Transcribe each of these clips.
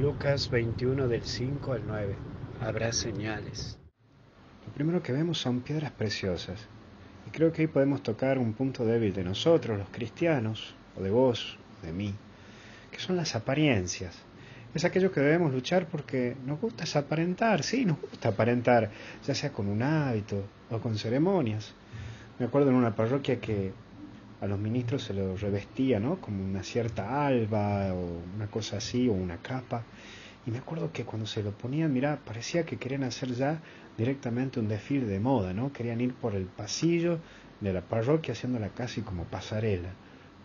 Lucas 21 del 5 al 9. Habrá señales. Lo primero que vemos son piedras preciosas. Y creo que ahí podemos tocar un punto débil de nosotros, los cristianos, o de vos, de mí, que son las apariencias. Es aquello que debemos luchar porque nos gusta aparentar, sí, nos gusta aparentar, ya sea con un hábito o con ceremonias. Me acuerdo en una parroquia que a los ministros se los revestía, ¿no? Como una cierta alba o una cosa así, o una capa. Y me acuerdo que cuando se lo ponían, mira, parecía que querían hacer ya directamente un desfile de moda, ¿no? Querían ir por el pasillo de la parroquia haciéndola casi como pasarela,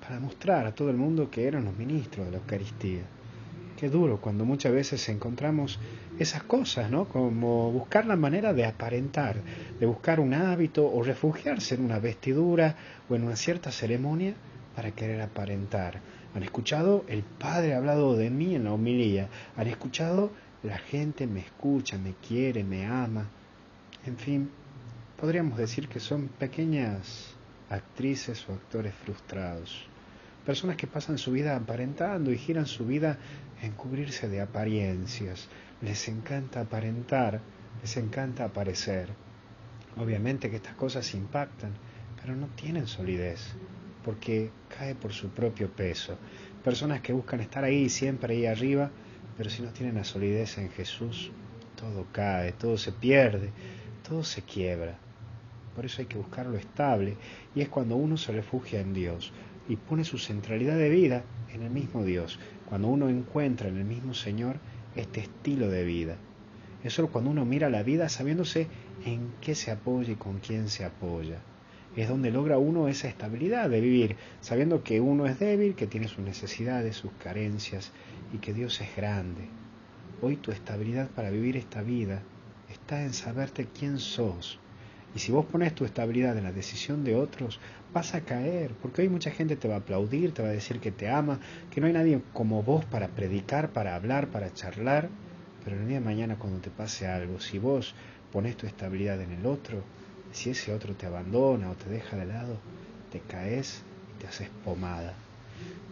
para mostrar a todo el mundo que eran los ministros de la Eucaristía. Qué duro cuando muchas veces encontramos esas cosas, ¿no? Como buscar la manera de aparentar, de buscar un hábito o refugiarse en una vestidura o en una cierta ceremonia para querer aparentar. ¿Han escuchado? El Padre ha hablado de mí en la homilía. ¿Han escuchado? La gente me escucha, me quiere, me ama. En fin, podríamos decir que son pequeñas actrices o actores frustrados. Personas que pasan su vida aparentando y giran su vida en cubrirse de apariencias. Les encanta aparentar, les encanta aparecer. Obviamente que estas cosas impactan, pero no tienen solidez, porque cae por su propio peso. Personas que buscan estar ahí, siempre ahí arriba, pero si no tienen la solidez en Jesús, todo cae, todo se pierde, todo se quiebra. Por eso hay que buscar lo estable, y es cuando uno se refugia en Dios y pone su centralidad de vida en el mismo Dios, cuando uno encuentra en el mismo Señor este estilo de vida. Es solo cuando uno mira la vida sabiéndose en qué se apoya y con quién se apoya. Es donde logra uno esa estabilidad de vivir, sabiendo que uno es débil, que tiene sus necesidades, sus carencias y que Dios es grande. Hoy tu estabilidad para vivir esta vida está en saberte quién sos, y si vos pones tu estabilidad en la decisión de otros, vas a caer, porque hoy mucha gente te va a aplaudir, te va a decir que te ama, que no hay nadie como vos para predicar, para hablar, para charlar, pero el día de mañana cuando te pase algo, si vos pones tu estabilidad en el otro, si ese otro te abandona o te deja de lado, te caes y te haces pomada.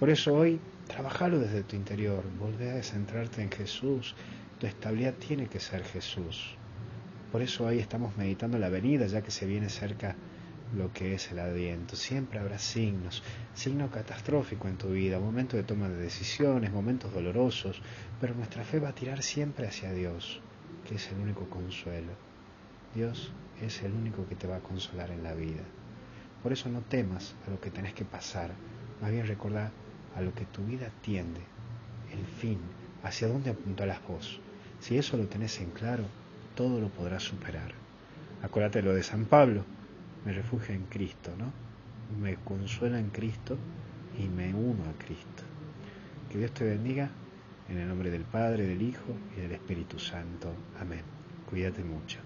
Por eso hoy, trabajalo desde tu interior, volvé a centrarte en Jesús, tu estabilidad tiene que ser Jesús. Por eso hoy estamos meditando la venida, ya que se viene cerca lo que es el adviento. Siempre habrá signos, signo catastrófico en tu vida, momentos de toma de decisiones, momentos dolorosos, pero nuestra fe va a tirar siempre hacia Dios, que es el único consuelo. Dios es el único que te va a consolar en la vida. Por eso no temas a lo que tenés que pasar, más bien recordá a lo que tu vida tiende, el fin, hacia dónde apuntarás vos. Si eso lo tenés en claro, todo lo podrás superar. Acuérdate lo de San Pablo, me refugio en Cristo, ¿no? Me consuela en Cristo y me uno a Cristo. Que Dios te bendiga en el nombre del Padre, del Hijo y del Espíritu Santo. Amén. Cuídate mucho.